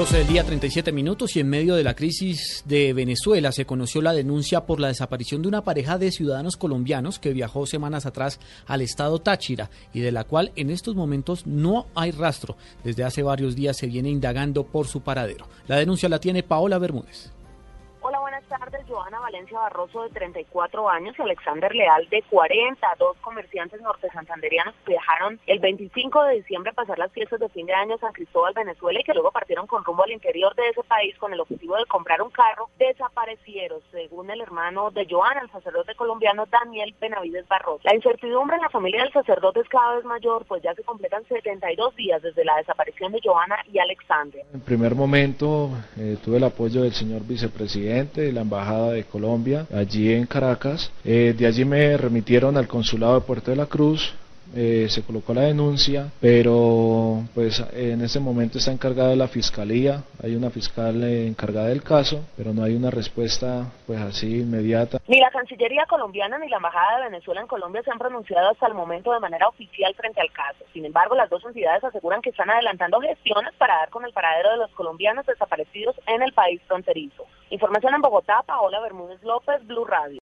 12 del día, 37 minutos y en medio de la crisis de Venezuela se conoció la denuncia por la desaparición de una pareja de ciudadanos colombianos que viajó semanas atrás al estado Táchira y de la cual en estos momentos no hay rastro. Desde hace varios días se viene indagando por su paradero. La denuncia la tiene Paola Bermúdez. Hola, buenas tardes. Joana Valencia Barroso, de 34 años, y Alexander Leal, de 40. Dos comerciantes norte santanderianos viajaron el 25 de diciembre a pasar las fiestas de fin de año a San Cristóbal, Venezuela, y que luego partieron con rumbo al interior de ese país con el objetivo de comprar un carro. Desaparecieron, según el hermano de Joana, el sacerdote colombiano Daniel Benavides Barroso. La incertidumbre en la familia del sacerdote es cada vez mayor, pues ya se completan 72 días desde la desaparición de Joana y Alexander. En primer momento eh, tuve el apoyo del señor vicepresidente de la de Colombia, allí en Caracas. Eh, de allí me remitieron al consulado de Puerto de la Cruz, eh, se colocó la denuncia, pero pues en ese momento está encargada la fiscalía, hay una fiscal encargada del caso, pero no hay una respuesta pues así inmediata. Ni la Cancillería colombiana ni la Embajada de Venezuela en Colombia se han pronunciado hasta el momento de manera oficial frente al caso. Sin embargo, las dos entidades aseguran que están adelantando gestiones para dar con el paradero de los colombianos desaparecidos en el país fronterizo. Información en Bogotá, Paola Bermúdez López, Blue Radio.